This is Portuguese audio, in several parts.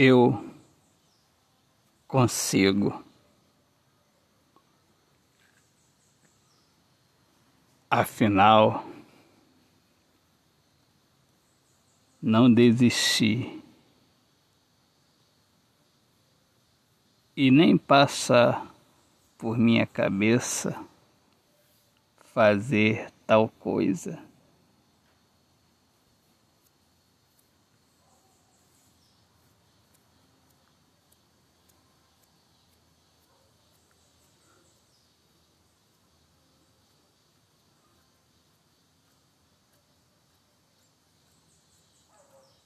eu consigo. Afinal, não desisti e nem passa por minha cabeça fazer tal coisa.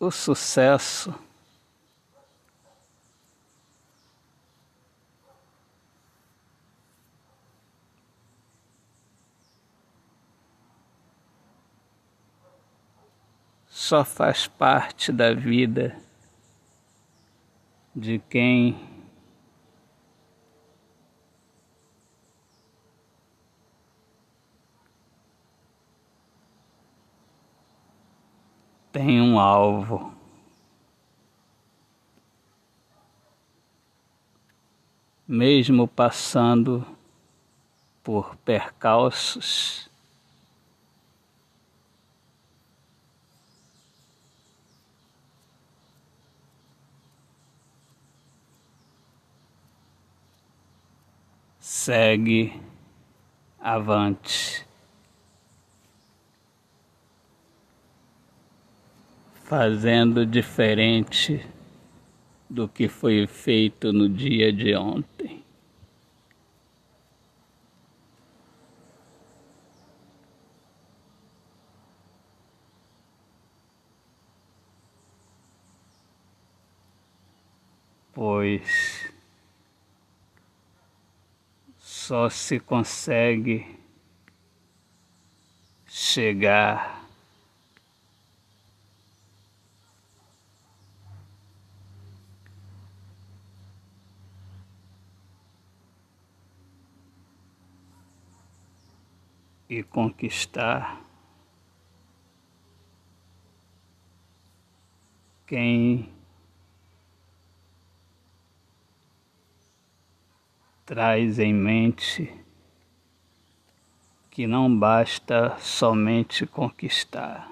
O sucesso. Só faz parte da vida de quem tem um alvo. Mesmo passando por percalços, segue avante. Fazendo diferente do que foi feito no dia de ontem. Pois só se consegue chegar e conquistar quem traz em mente que não basta somente conquistar.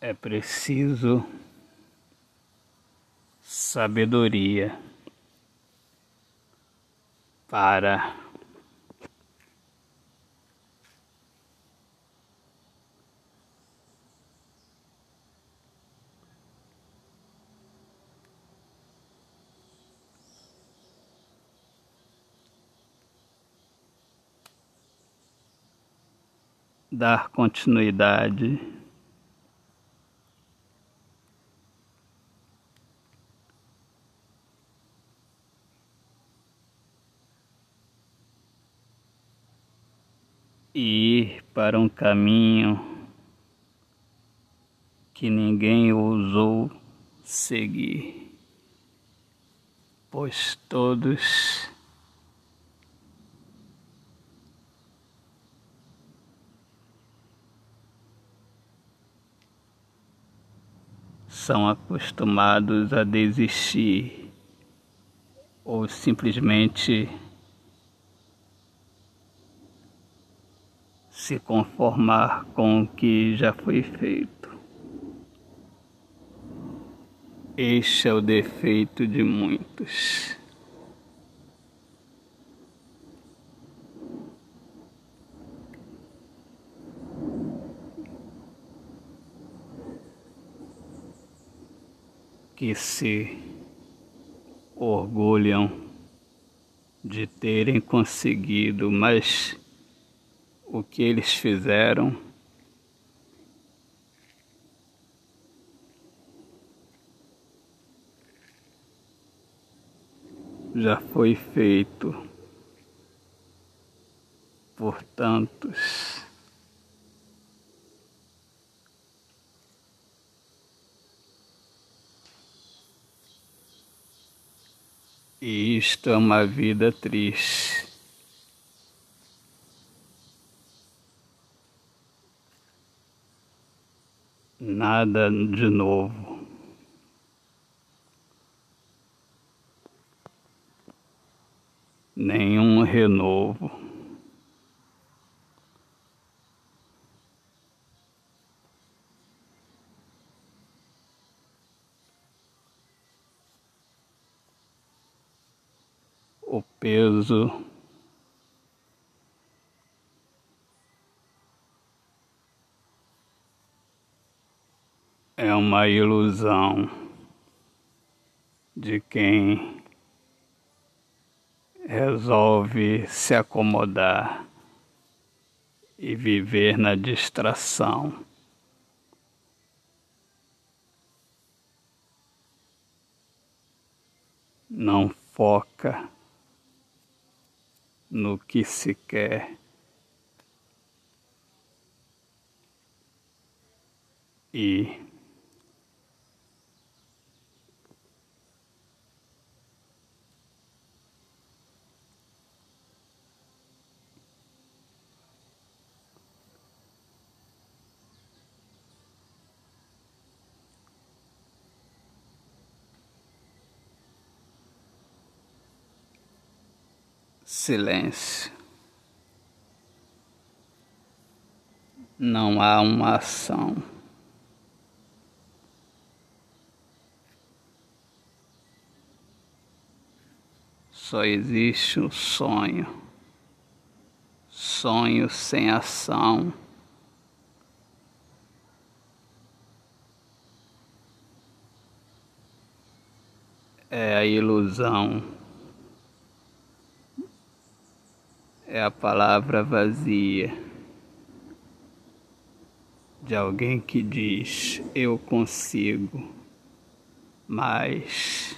É preciso sabedoria para dar continuidade e ir para um caminho que ninguém ousou seguir, pois todos são acostumados a desistir ou simplesmente se conformar com o que já foi feito. Este é o defeito de muitos. Que se orgulham de terem conseguido, mas o que eles fizeram. Já foi feito por tantos. Isto é uma vida triste. Nada de novo. Nenhum renovo. o peso é uma ilusão de quem resolve se acomodar e viver na distração. Não foca no que se quer. E silêncio. Não há uma ação. Só existe um sonho. Sonho sem ação. É a ilusão é a palavra vazia de alguém que diz eu consigo, mas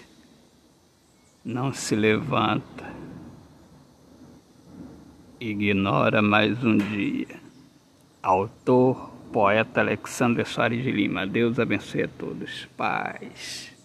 não se levanta, ignora mais um dia. Autor, poeta Alexandre Soares de Lima. Deus abençoe a todos. Paz.